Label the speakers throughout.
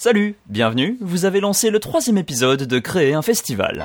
Speaker 1: Salut, bienvenue, vous avez lancé le troisième épisode de Créer un festival.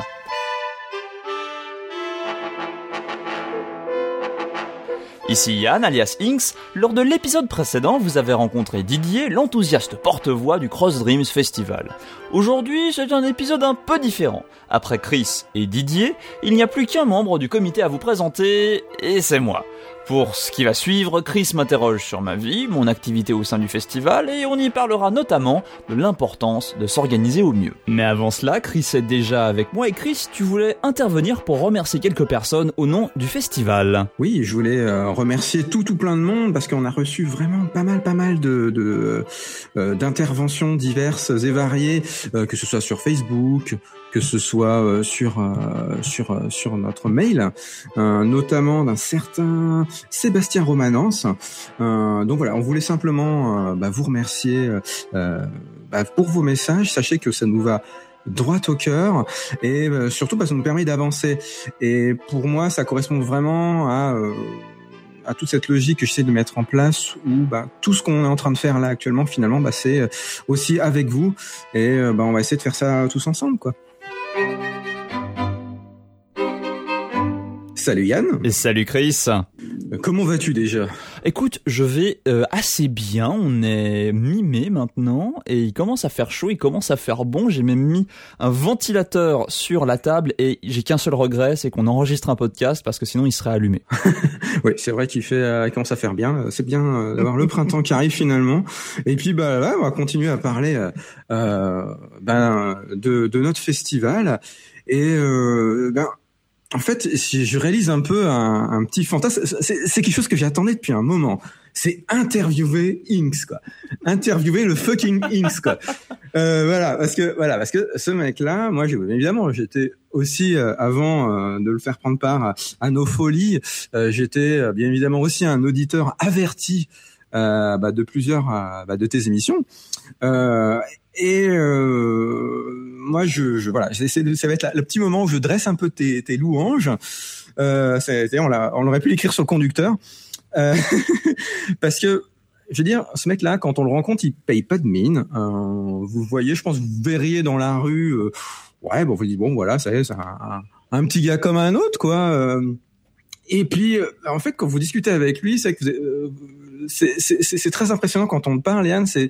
Speaker 1: Ici Yann alias Inks, lors de l'épisode précédent vous avez rencontré Didier, l'enthousiaste porte-voix du Cross Dreams Festival. Aujourd'hui c'est un épisode un peu différent. Après Chris et Didier, il n'y a plus qu'un membre du comité à vous présenter, et c'est moi. Pour ce qui va suivre, Chris m'interroge sur ma vie, mon activité au sein du festival, et on y parlera notamment de l'importance de s'organiser au mieux. Mais avant cela, Chris est déjà avec moi, et Chris, tu voulais intervenir pour remercier quelques personnes au nom du festival.
Speaker 2: Oui, je voulais euh, remercier tout tout plein de monde, parce qu'on a reçu vraiment pas mal pas mal de euh, d'interventions diverses et variées, euh, que ce soit sur Facebook, que ce soit euh, sur euh, sur euh, sur notre mail, notamment d'un certain Sébastien Romanence. donc voilà, on voulait simplement bah, vous remercier bah, pour vos messages. Sachez que ça nous va droit au cœur et surtout bah, ça nous permet d'avancer. Et pour moi, ça correspond vraiment à à toute cette logique que j'essaie de mettre en place où bah, tout ce qu'on est en train de faire là actuellement finalement bah, c'est aussi avec vous et bah, on va essayer de faire ça tous ensemble quoi. Salut Yann.
Speaker 1: Et salut Chris.
Speaker 2: Euh, comment vas-tu déjà?
Speaker 1: Écoute, je vais euh, assez bien. On est mi-mai maintenant et il commence à faire chaud, il commence à faire bon. J'ai même mis un ventilateur sur la table et j'ai qu'un seul regret, c'est qu'on enregistre un podcast parce que sinon il serait allumé.
Speaker 2: oui, c'est vrai qu'il fait, euh, commence à faire bien. C'est bien d'avoir le printemps qui arrive finalement. Et puis bah là, on va continuer à parler ben, de, de, notre festival et ben en fait, je réalise un peu un, petit fantasme, c'est quelque chose que j'attendais depuis un moment. C'est interviewer Inks, quoi. Interviewer le fucking Inks, quoi. Euh, voilà, parce que voilà, parce que ce mec-là, moi, évidemment, j'étais aussi euh, avant euh, de le faire prendre part à, nos folies, j'étais bien évidemment aussi un auditeur averti bah, de plusieurs bah, de tes émissions. Et moi, je, je voilà, ça va être le petit moment où je dresse un peu tes, tes louanges. Euh, on, on aurait pu l'écrire sur le conducteur, euh, parce que je veux dire, ce mec-là, quand on le rencontre, il paye pas de mine. Euh, vous voyez, je pense, vous verriez dans la rue, euh, ouais, bon, vous dites bon, voilà, ça c'est un, un, petit gars comme un autre, quoi. Euh. et puis, euh, en fait, quand vous discutez avec lui, c'est que c'est très impressionnant quand on parle, Yann. C'est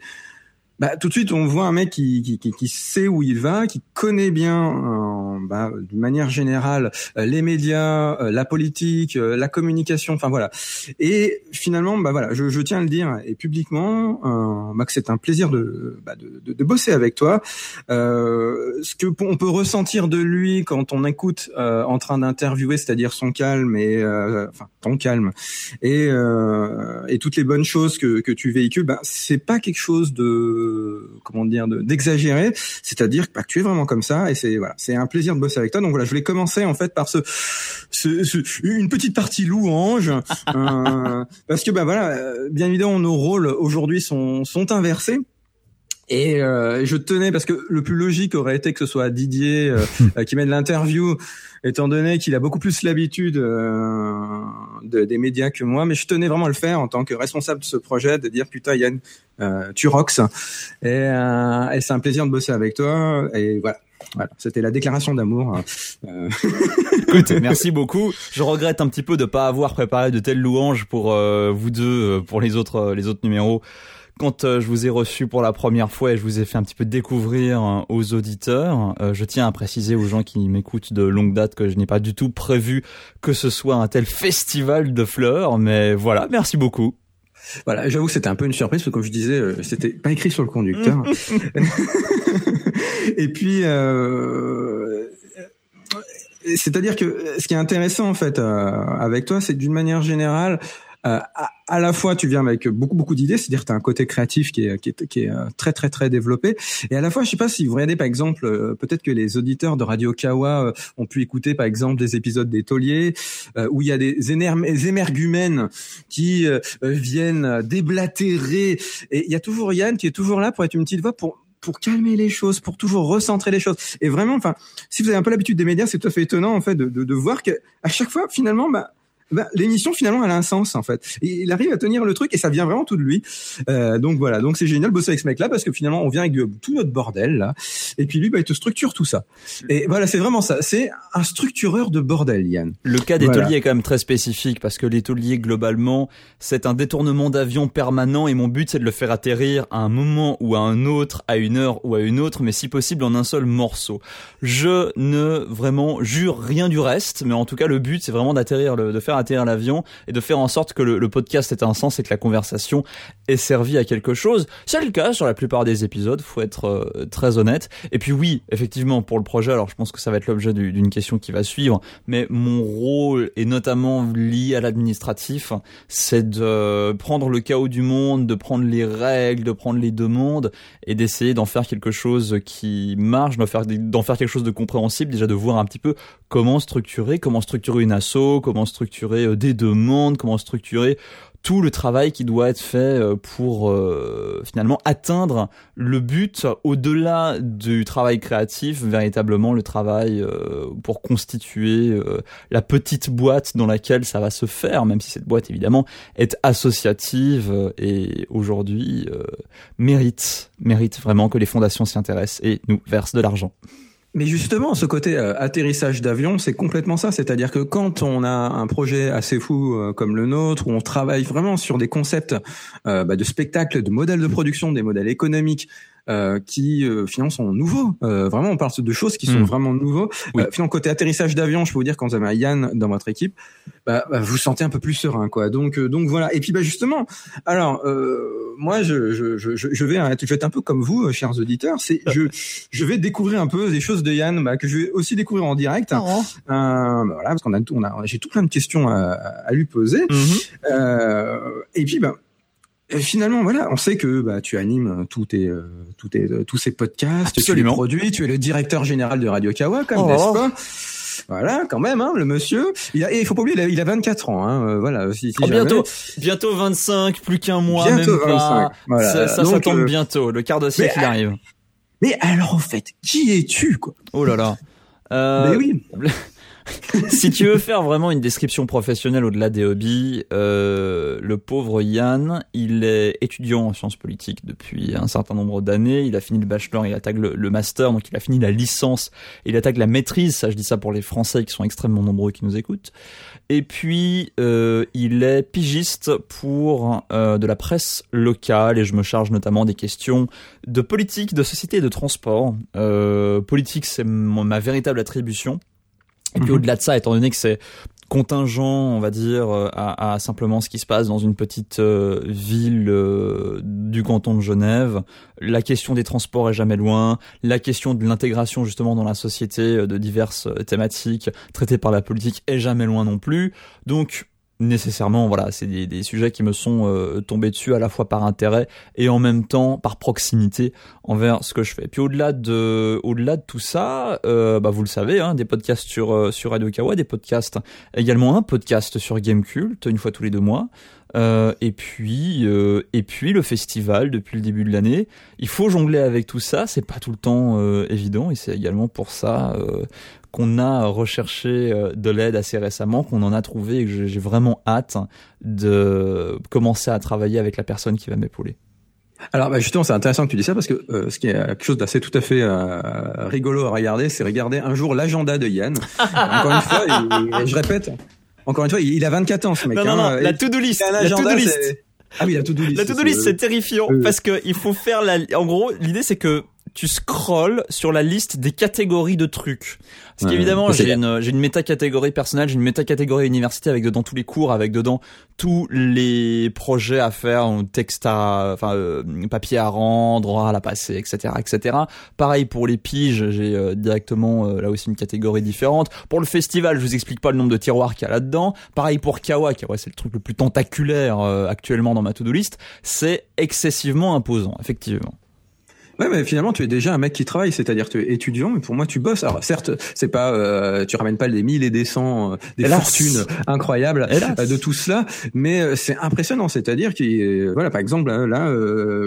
Speaker 2: bah, tout de suite, on voit un mec qui, qui, qui, sait où il va, qui connaît bien, euh, bah, d'une manière générale, euh, les médias, euh, la politique, la communication, enfin voilà. Et finalement, bah voilà, je, je tiens à le dire et publiquement, bah, que c'est un plaisir de, bah, de, de, de, bosser avec toi. ce que on peut ressentir de lui quand on écoute en train d'interviewer, c'est-à-dire son calme et enfin ton calme et et toutes les bonnes choses que que tu véhicules, bah, c'est pas quelque chose de comment dire d'exagérer, c'est-à-dire que tu es vraiment comme ça et c'est voilà, c'est un plaisir de bosser avec toi. Donc voilà, je voulais commencer en fait par ce, une petite partie louange euh, parce que bah voilà, euh, bien évidemment nos rôles aujourd'hui sont sont inversés. Et euh, je tenais parce que le plus logique aurait été que ce soit Didier euh, euh, qui mène l'interview, étant donné qu'il a beaucoup plus l'habitude des médias que moi. Mais je tenais vraiment à le faire en tant que responsable de ce projet, de dire putain Yann, tu rocks. Et, et c'est un plaisir de bosser avec toi. Et voilà. Voilà, c'était la déclaration d'amour.
Speaker 1: Euh... Écoute, merci beaucoup. Je regrette un petit peu de pas avoir préparé de telles louanges pour vous deux, pour les autres, les autres numéros quand euh, je vous ai reçu pour la première fois et je vous ai fait un petit peu découvrir euh, aux auditeurs, euh, je tiens à préciser aux gens qui m'écoutent de longue date que je n'ai pas du tout prévu que ce soit un tel festival de fleurs, mais voilà, merci beaucoup.
Speaker 2: Voilà, j'avoue que c'était un peu une surprise parce que comme je disais, c'était pas écrit sur le conducteur. et puis, euh, c'est-à-dire que ce qui est intéressant en fait avec toi, c'est d'une manière générale, euh, à, la fois tu viens avec beaucoup beaucoup d'idées, c'est-à-dire tu as un côté créatif qui est, qui est, qui est euh, très très très développé, et à la fois je sais pas si vous regardez par exemple, euh, peut-être que les auditeurs de Radio Kawa ont pu écouter par exemple des épisodes des Tauliers où il y a des, émergumènes qui viennent déblatérer, et il y a toujours Yann qui est toujours là pour être une petite voix pour pour calmer les choses, pour toujours recentrer les choses. Et vraiment, enfin, si vous avez un peu l'habitude des médias, c'est tout à fait étonnant en fait de, de, de voir que à chaque fois, finalement, bah ben, l'émission finalement elle a un sens en fait. il arrive à tenir le truc et ça vient vraiment tout de lui. Euh, donc voilà, donc c'est génial de bosser avec ce mec-là parce que finalement on vient avec tout notre bordel là, et puis lui bah, il te structure tout ça. Et voilà, c'est vraiment ça. C'est un structureur de bordel, Yann.
Speaker 1: Le cas des est quand même très spécifique parce que les tauliers globalement c'est un détournement d'avion permanent et mon but c'est de le faire atterrir à un moment ou à un autre, à une heure ou à une autre, mais si possible en un seul morceau. Je ne vraiment jure rien du reste, mais en tout cas le but c'est vraiment d'atterrir, de faire l'avion et de faire en sorte que le, podcast ait un sens et que la conversation ait servi à quelque chose. C'est le cas sur la plupart des épisodes, faut être euh, très honnête. Et puis oui, effectivement pour le projet, alors je pense que ça va être l'objet d'une question qui va suivre, mais mon rôle est notamment lié à l'administratif, c'est de prendre le chaos du monde, de prendre les règles, de prendre les demandes et d'essayer d'en faire quelque chose qui marche, d'en faire, d'en faire quelque chose de compréhensible, déjà de voir un petit peu comment structurer, comment structurer une asso, comment structurer euh, des demandes, comment structurer tout le travail qui doit être fait euh, pour euh, finalement atteindre le but au-delà du travail créatif, véritablement le travail euh, pour constituer la petite boîte dans laquelle ça va se faire, même si cette boîte évidemment est associative et aujourd'hui mérite mérite vraiment que les fondations s'y intéressent et nous versent de l'argent.
Speaker 2: Mais justement, ce côté euh, atterrissage d'avion, c'est complètement ça. C'est-à-dire que quand on a un projet assez fou euh, comme le nôtre, où on travaille vraiment sur des concepts euh, bah, de spectacle, de modèles de production, des modèles économiques, euh, qui euh, finalement sont nouveaux. Euh, vraiment, on parle de choses qui sont hmm. vraiment nouveaux. Oui. finalement, côté atterrissage d'avion, je peux vous dire quand vous avez Yann dans votre équipe, bah, bah, vous sentez un peu plus serein, quoi. Donc, donc voilà. Et puis, bah justement, alors moi, je, je, je, je vais, je vais être un peu comme vous, chers auditeurs. C'est, je, je vais découvrir un peu des choses de Yann bah, que je vais aussi découvrir en direct. Oh. Bah, voilà, parce qu'on a, on a, j'ai tout plein de questions à, à lui poser. Mm-hmm. et puis, bah finalement, voilà, on sait que bah, tu animes euh, tous tes, euh, tous tes, euh, tous ces podcasts,
Speaker 1: Absolument.
Speaker 2: tu les produis, tu es le directeur général de Radio Kawa, comme oh. n'est-ce pas? Voilà, quand même, hein, le monsieur. Il a, et il faut pas oublier, il a, 24 ans. Hein, voilà. Si, si
Speaker 1: oh, bientôt, bientôt 25, plus qu'un mois, bientôt même 25. Voilà. Ça, ça, ça tombe bientôt. Le quart de siècle arrive.
Speaker 2: Mais alors, en fait, qui es-tu, quoi?
Speaker 1: Oh là là.
Speaker 2: Euh, mais oui.
Speaker 1: si tu veux faire vraiment une description professionnelle au-delà des hobbies, euh, le pauvre Yann, il est étudiant en sciences politiques depuis un certain nombre d'années. Il a fini le bachelor, il attaque le, master, donc il a fini la licence. Il attaque la maîtrise. Ça, je dis ça pour les Français qui sont extrêmement nombreux qui nous écoutent. Et puis, euh, il est pigiste pour euh, de la presse locale et je me charge notamment des questions de politique, de société et de transport. Euh, politique, c'est ma véritable attribution. Et puis mhm. au-delà de ça, étant donné que c'est contingent, on va dire, euh, à, à, simplement ce qui se passe dans une petite euh, ville euh, du canton de Genève. La question des transports est jamais loin. La question de l'intégration justement dans la société de diverses thématiques traitées par la politique est jamais loin non plus. Donc nécessairement voilà c'est des, sujets qui me sont euh, tombés dessus à la fois par intérêt et en même temps par proximité envers ce que je fais. Puis au-delà de au-delà de tout ça euh, bah vous le savez hein, des podcasts sur euh, sur Radio Kawa des podcasts également un podcast sur Game Cult une fois tous les deux mois euh, et puis et puis le festival depuis le début de l'année il faut jongler avec tout ça c'est pas tout le temps évident et c'est également pour ça qu'on a recherché euh, de l'aide assez récemment, qu'on en a trouvé et que j'ai vraiment hâte de commencer à travailler avec la personne qui va m'épauler.
Speaker 2: Alors bah justement, c'est intéressant que tu dis ça parce que euh, ce qui est quelque chose d'assez tout à fait euh, rigolo à regarder, c'est regarder un jour l'agenda de Yann. encore une fois, je répète, encore une fois, il a 24 ans ce mec.
Speaker 1: Non, non,
Speaker 2: hein,
Speaker 1: non, la to-do list. La to-do list.
Speaker 2: Ah oui, la to-do list.
Speaker 1: La to-do list, c'est terrifiant parce que il faut faire la. En gros, l'idée c'est que tu scrolls sur la liste des catégories de trucs. Parce qu'évidemment, j'ai une, j'ai une méta-catégorie personnelle, j'ai une méta-catégorie université avec dedans tous les cours, avec dedans tous les projets à faire, texte à, enfin, euh, papier à rendre, à la passer, etc., etc. Pareil pour les piges, j'ai euh, directement euh, là aussi une catégorie différente. Pour le festival, je vous explique pas le nombre de tiroirs qu'il y a là-dedans. Pareil pour Kawa, Kawa c'est le truc le plus tentaculaire actuellement dans ma to-do list. C'est excessivement imposant, effectivement.
Speaker 2: Ouais, mais finalement, tu es déjà un mec qui travaille, c'est-à-dire tu es étudiant, mais pour moi, tu bosses. Alors, certes, c'est pas, euh, tu ramènes pas les mille et des cents, euh, des fortunes incroyables euh, de tout cela, mais c'est impressionnant. C'est-à-dire que, voilà, par exemple, là,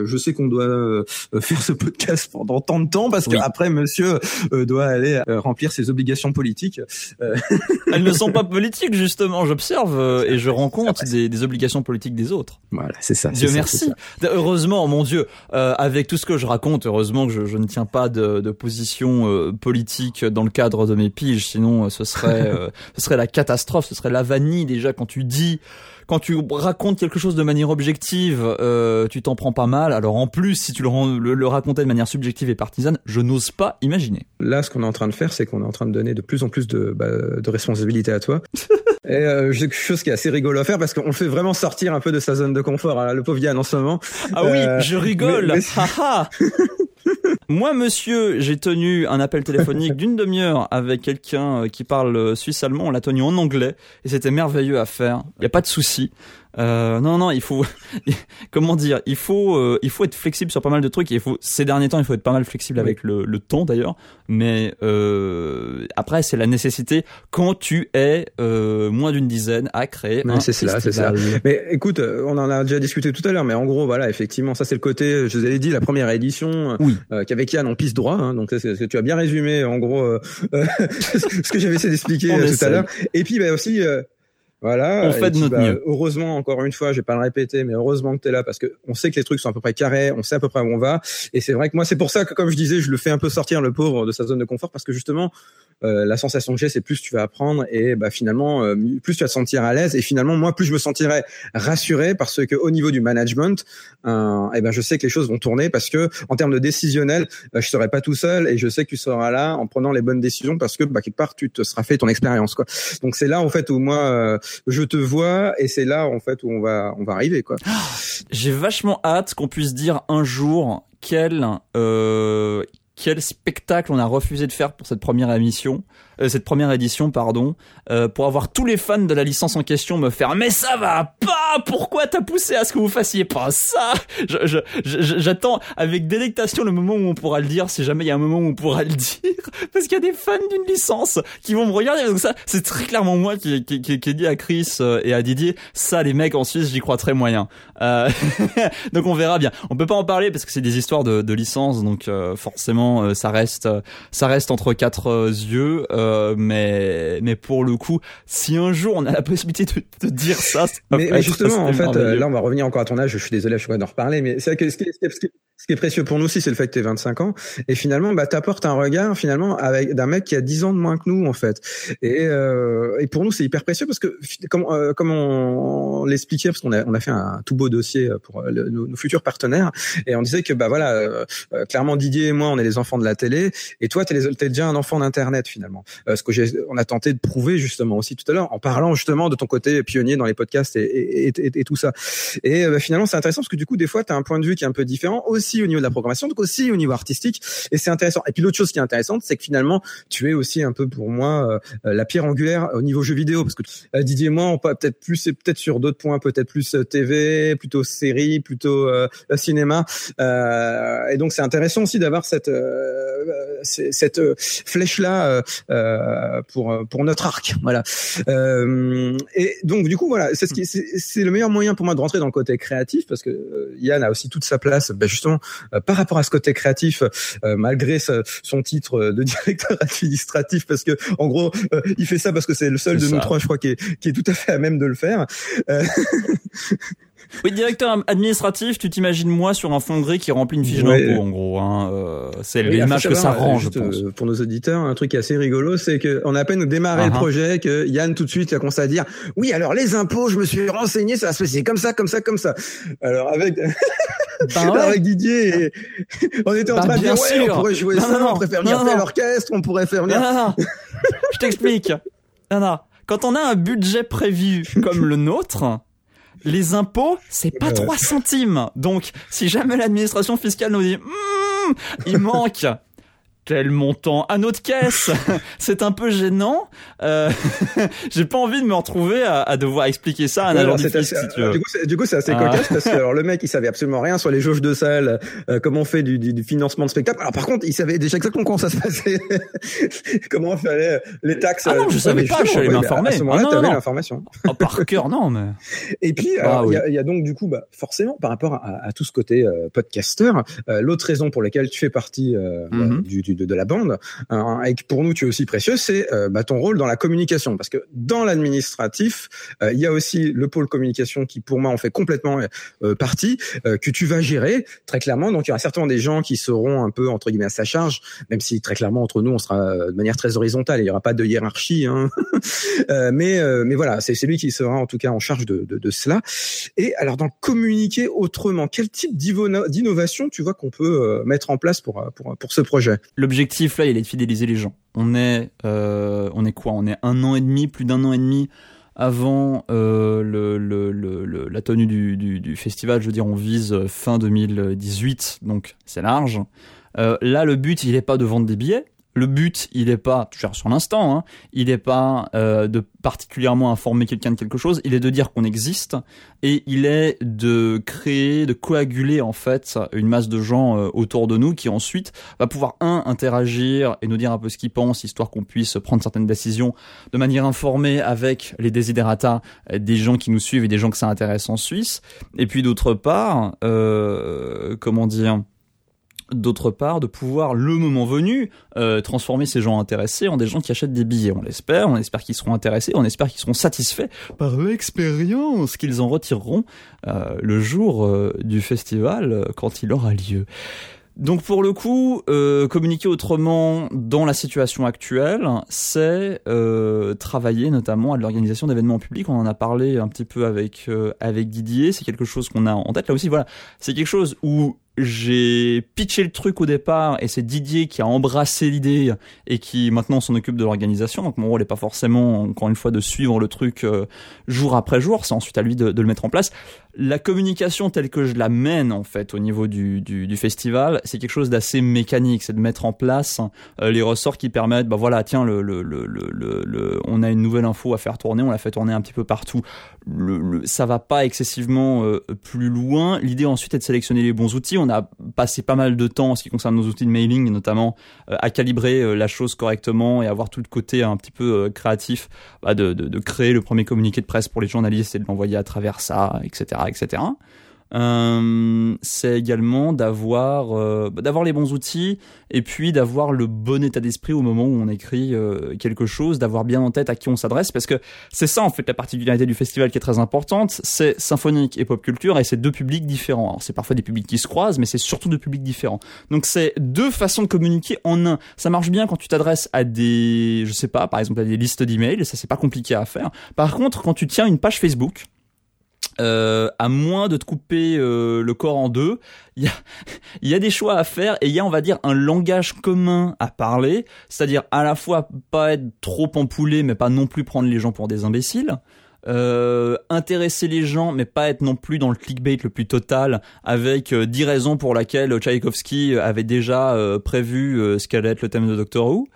Speaker 2: je sais qu'on doit faire ce podcast pendant tant de temps parce qu'après, monsieur doit aller remplir ses obligations politiques.
Speaker 1: Elles ne sont pas politiques, justement. J'observe et je rencontre des, des, obligations politiques des autres.
Speaker 2: Voilà, c'est ça.
Speaker 1: Dieu merci. Heureusement, mon Dieu, avec tout ce que je raconte, heureusement que je, je ne tiens pas de, de position euh, politique dans le cadre de mes piges, sinon euh, ce serait euh, ce serait la catastrophe, ce serait la vanille déjà quand tu dis quand tu racontes quelque chose de manière objective, euh, tu t'en prends pas mal. Alors en plus, si tu le, le, le racontais de manière subjective et partisane, je n'ose pas imaginer.
Speaker 2: Là, ce qu'on est en train de faire, c'est qu'on est en train de donner de plus en plus de, bah, de responsabilités à toi. et euh, j'ai quelque chose qui est assez rigolo à faire parce qu'on le fait vraiment sortir un peu de sa zone de confort. Hein, le pauvre Yann en ce moment.
Speaker 1: Ah oui, je rigole. Moi, monsieur, j'ai tenu un appel téléphonique d'une demi-heure avec quelqu'un euh, qui parle euh, suisse-allemand. On l'a tenu en anglais et c'était merveilleux à faire. Il n'y a pas de souci. Euh, non, non, il faut, comment dire, il faut, euh, il faut être flexible sur pas mal de trucs. il faut, ces derniers temps, il faut être pas mal flexible avec le, le temps d'ailleurs. Mais euh, après, c'est la nécessité quand tu es euh, moins d'une dizaine à créer
Speaker 2: C'est cela, c'est ça. Mais écoute, euh, on en a déjà discuté tout à l'heure. Mais en gros, voilà, effectivement, ça c'est le côté. Je vous avais dit la première édition oui. euh, qu'avec Yann on pisse droit. Hein, donc tu as bien résumé, en gros, ce que j'avais essayé d'expliquer tout à l'heure. Et puis bah, aussi voilà.
Speaker 1: On fait de notre bah, mieux.
Speaker 2: Heureusement, encore une fois, je vais pas le répéter, mais heureusement que tu es là parce que on sait que les trucs sont à peu près carrés, on sait à peu près où on va. Et c'est vrai que moi, c'est pour ça que, comme je disais, je le fais un peu sortir le pauvre de sa zone de confort parce que justement, euh, la sensation que j'ai, c'est plus tu vas apprendre et bah finalement, euh, plus tu vas te sentir à l'aise et finalement, moi, plus je me sentirai rassuré parce que au niveau du management, euh, et eh ben je sais que les choses vont tourner parce que en termes de décisionnel, euh, je serai pas tout seul et je sais que tu seras là en prenant les bonnes décisions parce que bah, quelque part tu te seras fait ton expérience quoi. Donc c'est là en fait où moi euh, je te vois et c'est là en fait où on va on va arriver quoi.
Speaker 1: J'ai vachement hâte qu'on puisse dire un jour quel euh, quel spectacle on a refusé de faire pour cette première émission euh, cette première édition, pardon, euh, pour avoir tous les fans de la licence en question me faire mais ça va pas, pourquoi t'as poussé à ce que vous fassiez pas ça? J'attends avec délectation le moment où on pourra le dire, si jamais il y a un moment où on pourra le dire, parce qu'il y a des fans d'une licence qui vont me regarder. Donc ça, c'est très clairement moi qui, qui, qui, qui dit à Chris euh, et à Didier, ça les mecs en Suisse, j'y crois très moyen. Euh, donc on verra bien. On peut pas en parler parce que c'est des histoires de, de licence, donc euh, forcément ça reste ça reste entre quatre yeux. Euh, euh, mais mais pour le coup, si un jour on a la possibilité de, de dire ça,
Speaker 2: mais, mais justement, en fait, là on va revenir encore à ton âge. Je suis désolé, je suis pas d'en reparler, mais c'est que ce qui, ce ce qui est précieux pour nous aussi, c'est le fait que tu 25 ans. Et finalement, bah, t'apportes un regard finalement avec d'un mec qui a 10 ans de moins que nous, en fait. Et, euh, et pour nous, c'est hyper précieux parce que comme, euh, comme on, l'expliquait, parce qu'on a, on a fait un tout beau dossier pour euh, nos, futurs partenaires, et on disait que bah voilà, euh, euh, clairement Didier et moi, on est les enfants de la télé, et toi, t'es, t'es déjà un enfant d'internet finalement. Euh, ce que j'ai, on a tenté de prouver justement aussi tout à l'heure en parlant justement de ton côté pionnier dans les podcasts et, et, et, tout ça. Et bah, finalement, c'est intéressant parce que du coup, des fois, t'as un point de vue qui est un peu différent aussi aussi au niveau de la programmation, donc aussi au niveau artistique. Et c'est intéressant. Et puis l'autre chose qui est intéressante, c'est que finalement, tu es aussi un peu pour moi euh, la pierre angulaire au niveau jeu vidéo, parce que euh, Didier et moi, on peut peut-être plus, c'est peut-être sur d'autres points, peut-être plus euh, TV, plutôt série, plutôt euh, cinéma. Euh, et donc c'est intéressant aussi d'avoir cette cette flèche là pour pour notre arc. Voilà. et donc du coup voilà, c'est ce qui c'est le meilleur moyen pour moi de rentrer dans le côté créatif parce que Yann a aussi toute sa place, ben justement euh, par rapport à ce côté créatif, euh, malgré son titre de directeur administratif, parce que en gros, euh, il fait ça parce que c'est le seul de nous trois, je crois, qui est, qui est tout à fait à même de le faire.
Speaker 1: Oui, directeur administratif, tu t'imagines moi sur un fond gris qui remplit une fiche ouais. d'impôt, en gros. Hein. Euh, c'est oui, l'image que ça rend, je pense. Euh,
Speaker 2: pour nos auditeurs, un truc assez rigolo, c'est que on a à peine démarré uh -huh. le uh-huh. projet que Yann tout de suite a commencé à dire oui, alors les impôts, je me suis renseigné, ça se fait comme ça, comme ça, comme ça. Alors avec bah ouais. avec Didier, et... on était en bah, train de dire ouais, on pourrait jouer non, ça, non, on pourrait faire venir tel orchestre, on pourrait faire venir.
Speaker 1: Non, non, non. je t'explique. Non, non. Quand on a un budget prévu comme le nôtre les impôts, c'est pas 3 centimes. Donc, si jamais l'administration fiscale nous dit, mmm, il manque tel montant à notre caisse. c'est un peu gênant. Euh, j'ai pas envie de me retrouver à, à devoir expliquer ça à un agent si.
Speaker 2: Du coup, c'est assez ah. cocasse parce que alors, le mec, il savait absolument rien sur les jauges de salle, euh, comment on fait du, du, du, financement de spectacle. Alors par contre, il savait déjà exactement comment ça se passait, comment on fallait les taxes.
Speaker 1: Ah non, je savais pas, je suis m'informer. À
Speaker 2: ce moment-là, ah, t'avais l'information.
Speaker 1: Oh, par cœur, non, mais.
Speaker 2: Et puis, ah il y, a, y, a, donc du coup, bah, forcément, par rapport à, à tout ce côté euh, podcaster, euh, l'autre raison pour laquelle tu fais partie euh, mm -hmm. du, du, de, de, la bande, hein, et pour nous tu es aussi précieux, c'est euh, bah, ton rôle dans la communication. Parce que dans l'administratif, euh, il y a aussi le pôle communication qui pour moi en fait complètement partie, que tu vas gérer très clairement. Donc il y aura certainement des gens qui seront un peu entre guillemets à sa charge, même si très clairement entre nous on sera de manière très horizontale, il n'y aura pas de hiérarchie. Hein. mais mais voilà, c'est lui qui sera en tout cas en charge de, de, de cela. Et alors dans communiquer autrement, quel type d'innovation tu vois qu'on peut mettre en place pour, pour, pour ce projet?
Speaker 1: L'objectif là, il est de fidéliser les gens. On est, euh, on est quoi? On est un an et demi, plus d'un an et demi avant euh, la tenue du, festival. Je veux dire, on vise fin 2018, donc c'est large. Euh, là, le but, il n'est pas de vendre des billets le but, il n'est pas, tu sur l'instant, hein, il n'est pas euh, de particulièrement informer quelqu'un de quelque chose, il est de dire qu'on existe et il est de créer, de coaguler en fait une masse de gens euh, autour de nous qui ensuite va pouvoir un interagir et nous dire un peu ce qu'ils pensent, histoire qu'on puisse prendre certaines décisions de manière informée avec les desiderata des gens qui nous suivent et des gens que ça intéresse en Suisse. Et puis d'autre part, euh, comment dire d'autre part de pouvoir le moment venu euh, transformer ces gens intéressés en des gens qui achètent des billets on l'espère on espère qu'ils seront intéressés on espère qu'ils seront satisfaits par l'expérience qu'ils en retireront euh, le jour euh, du festival euh, quand il aura lieu donc pour le coup, euh, communiquer autrement dans la situation actuelle, c'est euh, travailler notamment à l'organisation d'événements publics. On en a parlé un petit peu avec euh, avec Didier. C'est quelque chose qu'on a en tête là aussi. Voilà, c'est quelque chose où j'ai pitché le truc au départ et c'est Didier qui a embrassé l'idée et qui maintenant s'en occupe de l'organisation. Donc mon rôle n'est pas forcément, encore une fois, de suivre le truc euh, jour après jour. C'est ensuite à lui de, le mettre en place. La communication telle que je la mène en fait au niveau du, festival, c'est quelque chose d'assez mécanique. C'est de mettre en place euh, les ressorts qui permettent, bah voilà, tiens, on a une nouvelle info à faire tourner, on la fait tourner un petit peu partout. Le, ça va pas excessivement euh, plus loin. L'idée ensuite est de sélectionner les bons outils. A passé pas mal de temps en ce qui concerne nos outils de mailing, notamment euh, à calibrer euh, la chose correctement et avoir tout le côté un petit peu euh, créatif bah, de, créer le premier communiqué de presse pour les journalistes et de l'envoyer à travers ça, etc., etc. Euh, c'est également d'avoir euh, d'avoir les bons outils et puis d'avoir le bon état d'esprit au moment où on écrit euh, quelque chose, d'avoir bien en tête à qui on s'adresse parce que c'est ça en fait la particularité du festival qui est très importante, c'est symphonique et pop culture et c'est deux publics différents. Alors c'est parfois des publics qui se croisent mais c'est surtout deux publics différents. Donc c'est deux façons de communiquer en un. Ça marche bien quand tu t'adresses à des je sais pas par exemple à des listes d'emails, ça c'est pas compliqué à faire. Par contre, quand tu tiens une page Facebook euh, à moins de te couper euh, le corps en deux, il y a, y a des choix à faire et il y a, on va dire, un langage commun à parler, c'est-à-dire à la fois pas être trop empoulé, mais pas non plus prendre les gens pour des imbéciles. Euh, intéresser les gens, mais pas être non plus dans le clickbait le plus total, avec euh, 10 raisons pour laquelle Tchaïkovski avait déjà euh, prévu euh, ce qu'allait être le thème de Doctor Who.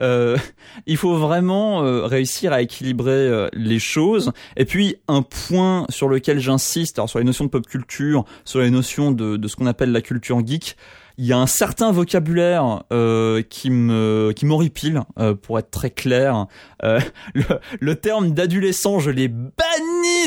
Speaker 1: Euh, il faut vraiment euh, réussir à équilibrer euh, les choses. Et puis un point sur lequel j'insiste, alors sur les notions de pop culture, sur les notions de, de ce qu'on appelle la culture geek, il y a un certain vocabulaire euh, qui me qui m'horripile euh, pour être très clair euh, le, le, terme d'adolescent je l'ai banni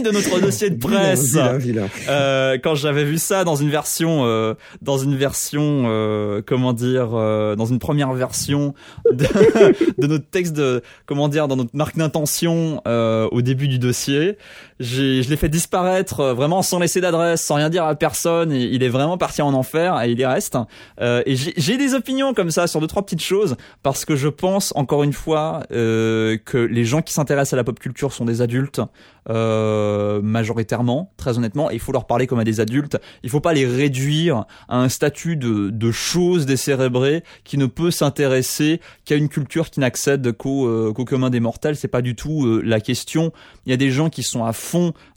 Speaker 1: de notre dossier de presse
Speaker 2: vilain, vilain,
Speaker 1: vilain. quand j'avais vu ça dans une version dans une version comment dire dans une première version de, de, notre texte de comment dire dans notre marque d'intention au début du dossier je l'ai fait disparaître vraiment sans laisser d'adresse sans rien dire à personne il est vraiment parti en enfer et il y reste euh, et j'ai des opinions comme ça sur deux trois petites choses parce que je pense encore une fois euh, que les gens qui s'intéressent à la pop culture sont des adultes. Euh, euh, majoritairement, très honnêtement, il faut leur parler comme à des adultes. Il faut pas les réduire à un statut de, de choses décérébrées qui ne peut s'intéresser qu'à une culture qui n'accède qu'au euh, qu'au commun des mortels. C'est pas du tout euh, la question. Il y a des gens qui sont à fond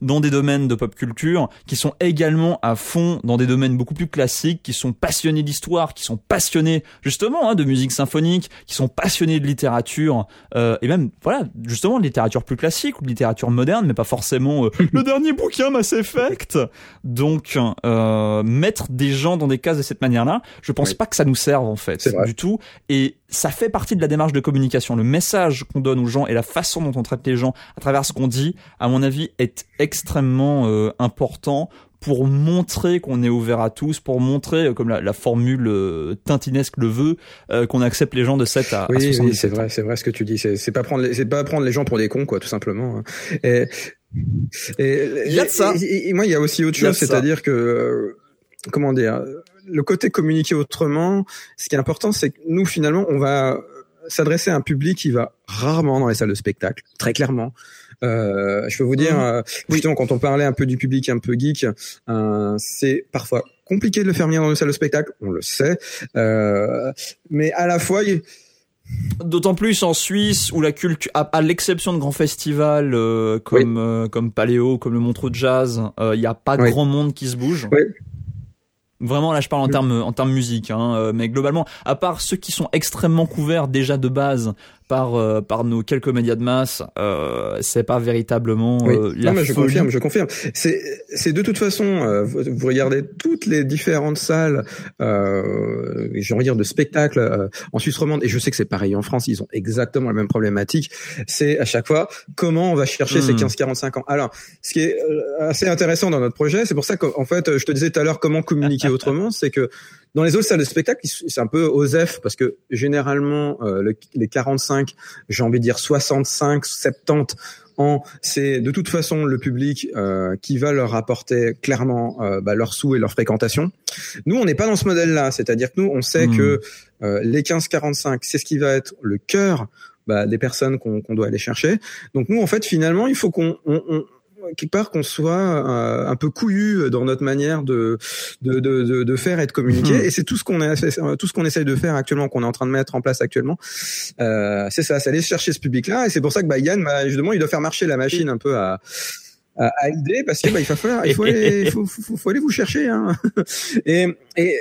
Speaker 1: dans des domaines de pop culture, qui sont également à fond dans des domaines beaucoup plus classiques, qui sont passionnés d'histoire, qui sont passionnés justement hein, de musique symphonique, qui sont passionnés de littérature euh, et même voilà justement de littérature plus classique ou de littérature moderne, mais pas forcément euh, le dernier bouquin Mass Effect. Donc euh, mettre des gens dans des cases de cette manière-là, je pense pas que ça nous serve en fait du tout. Et ça fait partie de la démarche de communication. Le message qu'on donne aux gens et la façon dont on traite les gens à travers ce qu'on dit, à mon avis, est extrêmement euh, important pour montrer qu'on est ouvert à tous, pour montrer, euh, comme la, formule euh, tintinesque le veut, qu'on accepte les gens de 7 à,
Speaker 2: oui, Oui, c'est vrai, c'est vrai ce que tu dis. C'est pas prendre, c'est pas prendre les gens pour des cons, quoi, tout simplement. Hein. Et,
Speaker 1: il y a de ça.
Speaker 2: Et, moi, il y a aussi autre chose, c'est-à-dire que, comment dire, le côté communiquer autrement, ce qui est important, c'est que nous, finalement, on va s'adresser à un public qui va rarement dans les salles de spectacle, très clairement. Euh, je peux vous dire, mmh. euh, justement, quand on parlait un peu du public un peu geek, euh, c'est parfois compliqué de le faire venir dans une salle de spectacle, on le sait, euh, mais à la fois...
Speaker 1: D'autant plus en Suisse où la culture, à, l'exception de grands festivals euh, comme euh, comme Paléo, comme le Montreux de Jazz, il n'y a pas grand monde qui se bouge.
Speaker 2: Oui.
Speaker 1: Vraiment, là, je parle en termes en termes musique, hein, euh, mais globalement, à part ceux qui sont extrêmement couverts déjà de base par euh, par nos quelques médias de masse, euh, c'est pas véritablement euh, la
Speaker 2: non, mais je confirme, je confirme. C'est c'est de toute façon, euh, vous, regardez toutes les différentes salles, euh, j'ai envie de dire de spectacles en Suisse romande, et je sais que c'est pareil en France, ils ont exactement la même problématique. C'est à chaque fois comment on va chercher ces 15-45 hmm. ans? Alors, ce qui est assez intéressant dans notre projet, c'est pour ça qu'en fait, je te disais tout à l'heure comment communiquer autrement, c'est que dans les autres salles de spectacle, c'est un peu OSEF parce que généralement euh, les 45, j'ai envie de dire 65, 70 ans, c'est de toute façon le public euh, qui va leur apporter clairement euh, bah, leurs sous et leur fréquentation. Nous, on n'est pas dans ce modèle-là, c'est-à-dire que nous, on sait hmm. que euh, les 15-45, c'est ce qui va être le cœur bah, des personnes qu'on doit aller chercher. Donc nous, en fait, finalement, il faut qu'on on, quelque part qu'on soit euh, un peu couillu dans notre manière de de, de, de, faire et de communiquer. Mhm. Et c'est tout ce qu'on est tout ce qu'on essaye de faire actuellement, qu'on est en train de mettre en place actuellement. Euh, c'est ça, c'est aller chercher ce public-là. Et c'est pour ça que bah, Yann, bah, justement, il doit faire marcher la machine un peu à à, aider parce que bah, il va falloir, il faut aller, faut, faut, faut, aller vous chercher. Hein. Et,
Speaker 1: et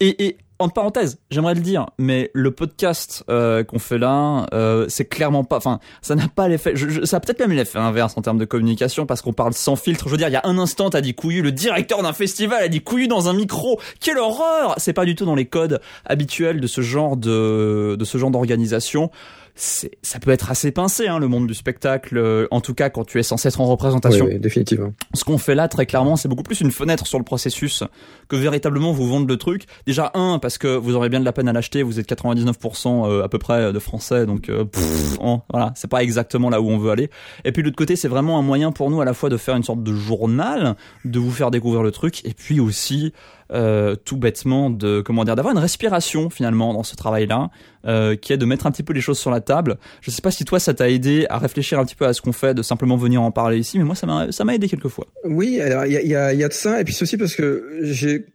Speaker 1: et, et entre parenthèses, j'aimerais le dire, mais le podcast euh, qu'on fait là, euh, c'est clairement pas, enfin, ça n'a pas l'effet, ça a peut-être même l'effet inverse en termes de communication parce qu'on parle sans filtre. Je veux dire, il y a un instant, t'as dit couillu, le directeur d'un festival a dit couillu dans un micro. Quelle horreur C'est pas du tout dans les codes habituels de ce genre de de ce genre d'organisation ça peut être assez pincé, hein, le monde du spectacle, euh, en tout cas quand tu es censé être en représentation.
Speaker 2: Oui, définitivement.
Speaker 1: Ce qu'on fait là, très clairement, c'est beaucoup plus une fenêtre sur le processus que véritablement vous vendre le truc. Déjà, un, parce que vous aurez bien de la peine à l'acheter, vous êtes 99% euh, à peu près de français, donc euh, voilà, c'est pas exactement là où on veut aller. Et puis de l'autre côté, c'est vraiment un moyen pour nous à la fois de faire une sorte de journal, de vous faire découvrir le truc, et puis aussi euh, tout bêtement de comment dire d'avoir une respiration finalement dans ce travail-là, euh, qui est de mettre un petit peu les choses sur la table. Je sais pas si toi ça t'a aidé à réfléchir un petit peu à ce qu'on fait, de simplement venir en parler ici, mais moi ça m'a ça m'a aidé quelquefois.
Speaker 2: Oui, alors il y a, y, y a de ça et puis c'est aussi parce que j'ai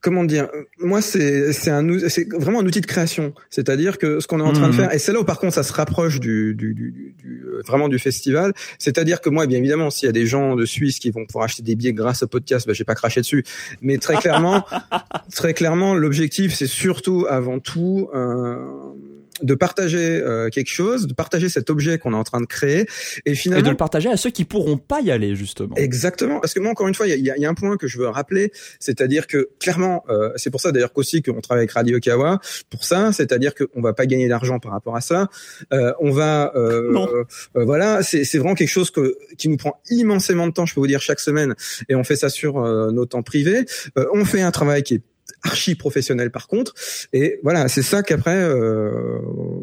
Speaker 2: comment dire moi c'est c'est un c'est vraiment un outil de création. C'est-à-dire que ce qu'on est en train de mmh. faire et c'est là où par contre ça se rapproche du, du, du, du euh, vraiment du festival. C'est-à-dire que moi bien évidemment s'il y a des gens de Suisse qui vont pouvoir acheter des billets grâce au podcast bah j'ai pas craché dessus. Mais très clairement très clairement l'objectif c'est surtout avant tout euh, de partager euh, quelque chose, de partager cet objet qu'on est en train de créer, et finalement
Speaker 1: et de le partager à ceux qui pourront pas y aller justement.
Speaker 2: Exactement, parce que moi encore une fois, il y a, y a, un point que je veux rappeler, c'est-à-dire que clairement, euh, c'est pour ça d'ailleurs qu'aussi qu'on travaille avec Radio Kawa pour ça, c'est-à-dire qu'on va pas gagner d'argent par rapport à ça, euh, on va, euh, voilà, c'est vraiment quelque chose que qui nous prend immensément de temps, je peux vous dire chaque semaine, et on fait ça sur nos temps privés. on fait un travail qui est archi professionnel par contre. Et voilà, c'est ça qu'après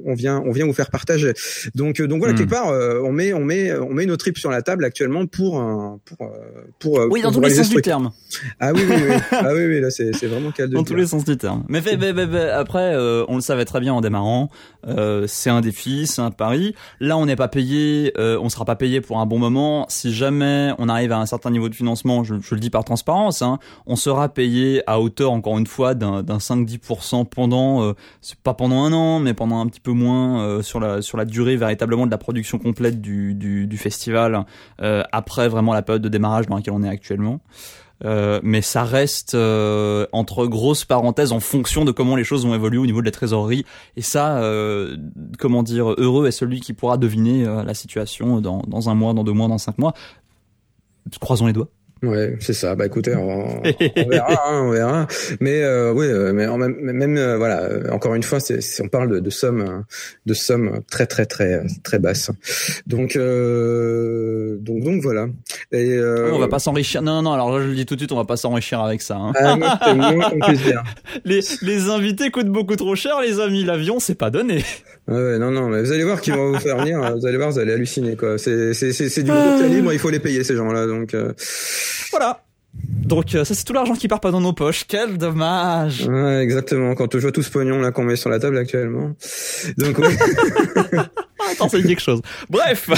Speaker 2: on vient on vient vous faire partager. Donc donc voilà, hmm. quelque part on met on met on met nos tripes sur la table actuellement pour pour pour,
Speaker 1: oui dans tous les sens du terme.
Speaker 2: Ah oui oui oui ah oui oui là c'est c'est vraiment
Speaker 1: le Dans tous les sens du terme. Mais, après on le savait très bien en démarrant, c'est un défi, c'est un pari. Là on n'est pas payé, on sera pas payé pour un bon moment. Si jamais on arrive à un certain niveau de financement, je, je le dis par transparence, hein, on sera payé à hauteur encore une fois d'un 5-10% pendant, euh, pas pendant un an, mais pendant un petit peu moins euh, sur la sur la durée véritablement de la production complète du festival euh, après vraiment la période de démarrage dans laquelle on est actuellement. Euh, mais ça reste entre grosses parenthèses en fonction de comment les choses vont évoluer au niveau de la trésorerie. Et ça, comment dire, heureux est celui qui pourra deviner la situation dans un mois, dans deux mois, dans cinq mois. Croisons les doigts.
Speaker 2: Ouais, c'est ça. Bah écoutez, on, on verra, hein, on verra. Mais euh, oui, euh, mais en même, même euh, voilà, euh, encore une fois, c'est, on parle de, de sommes, de sommes très très très très basses. Donc donc donc voilà.
Speaker 1: Et on va pas s'enrichir. Non non. Alors là, je le dis tout de suite, on va pas s'enrichir avec ça. Hein.
Speaker 2: Ah, moins
Speaker 1: les les invités coûtent beaucoup trop cher, les amis. L'avion, c'est pas donné.
Speaker 2: Ouais, non, non, mais vous allez voir qu'ils vont vous faire venir. Vous allez voir, vous allez halluciner, quoi. C'est, c'est, c'est, c'est du boulot libre. Il faut les payer ces gens-là, donc.
Speaker 1: Voilà. Donc euh, ça c'est tout l'argent qui part pas dans nos poches. Quel dommage.
Speaker 2: Ouais, exactement. Quand on joue tout ce pognon là qu'on met sur la table actuellement. Donc oui.
Speaker 1: Attends, ça dit quelque chose. Bref.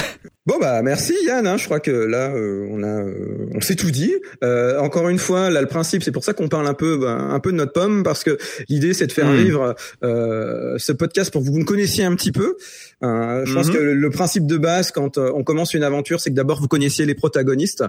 Speaker 2: Bon bah merci Yann, hein. je crois que là euh, on a euh, on s'est tout dit. Euh, encore une fois, là le principe c'est pour ça qu'on parle un peu bah, un peu de notre pomme parce que l'idée c'est de faire hmm. vivre ce podcast pour que vous nous connaissiez un petit peu. je pense hmm. que le, principe de base quand on commence une aventure c'est que d'abord vous connaissiez les protagonistes.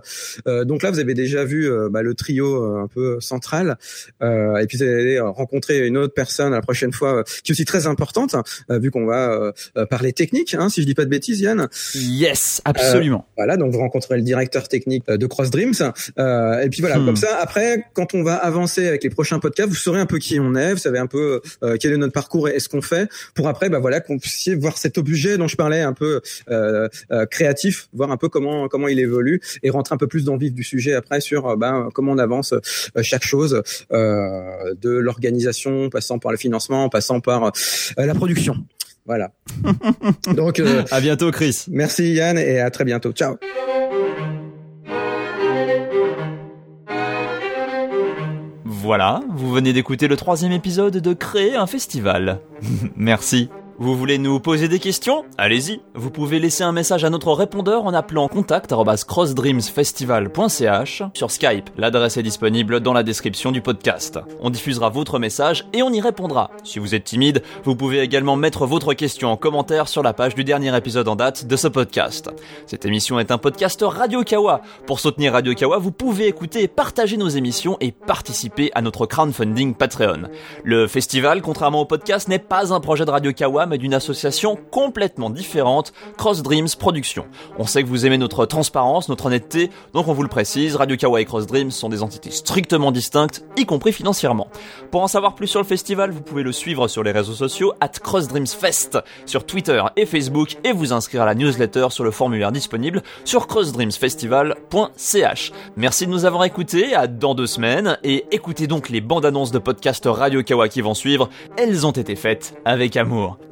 Speaker 2: donc là vous avez déjà vu bah, le trio un peu central et puis vous allez rencontrer une autre personne la prochaine fois qui est aussi très importante vu qu'on va parler technique hein, si je dis pas de bêtises Yann.
Speaker 1: Yes absolument.
Speaker 2: Euh, voilà, donc vous rencontrez le directeur technique euh, de Cross Dreams. Euh, et puis voilà, hmm. comme ça, après, quand on va avancer avec les prochains podcasts, vous saurez un peu qui on est, vous savez un peu quel est notre parcours et, ce qu'on fait, pour après, bah voilà, qu'on puisse voir cet objet dont je parlais un peu créatif, voir un peu comment comment il évolue et rentrer un peu plus dans le vif du sujet après sur bah, comment on avance chaque chose de l'organisation, passant par le financement, passant par la production. Voilà.
Speaker 1: Donc, euh, à bientôt, Chris.
Speaker 2: Merci Yann et à très bientôt. Ciao.
Speaker 1: Voilà, vous venez d'écouter le troisième épisode de Créer un festival. Merci. Vous voulez nous poser des questions? Allez-y, vous pouvez laisser un message à notre répondeur en appelant contact@crossdreamsfestival.ch sur Skype. L'adresse est disponible dans la description du podcast. On diffusera votre message et on y répondra. Si vous êtes timide, vous pouvez également mettre votre question en commentaire sur la page du dernier épisode en date de ce podcast. Cette émission est un podcast Radio Kawa. Pour soutenir Radio Kawa, vous pouvez écouter partager nos émissions et participer à notre crowdfunding Patreon. Le festival, contrairement au podcast, n'est pas un projet de Radio Kawa mais d'une association complètement différente, Cross Dreams Productions. On sait que vous aimez notre transparence, notre honnêteté, donc on vous le précise, Radio Kawa et Cross Dreams sont des entités strictement distinctes, y compris financièrement. Pour en savoir plus sur le festival, vous pouvez le suivre sur les réseaux sociaux at Cross Dreams Fest sur Twitter et Facebook et vous inscrire à la newsletter sur le formulaire disponible sur crossdreamsfestival.ch. Merci de nous avoir écoutés, à dans deux semaines et écoutez donc les bandes annonces de podcast Radio Kawa qui vont suivre, elles ont été faites avec amour.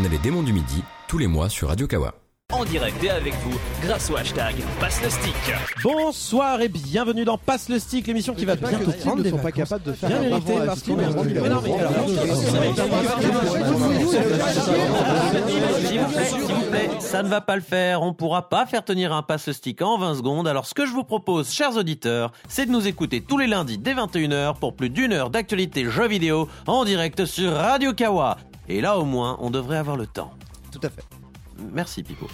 Speaker 3: On est les démons du midi, tous les mois sur Radio Kawa
Speaker 1: en direct et avec vous grâce au hashtag Passe le Stick.
Speaker 4: Bonsoir et bienvenue dans Passe le Stick, l'émission qui va bientôt prendre ne sont pas capables de faire bien mérité parce qu'ils
Speaker 1: S'il vous plaît, ça ne va pas le faire. On pourra pas faire tenir un Passe le Stick en 20 secondes. Alors ce que je vous propose, chers auditeurs, c'est de nous écouter tous les lundis dès 21h pour plus d'une heure d'actualité jeux vidéo en direct sur Radio Kawa. Et là au moins, on devrait avoir le temps.
Speaker 4: Tout à fait.
Speaker 1: Merci Pipo.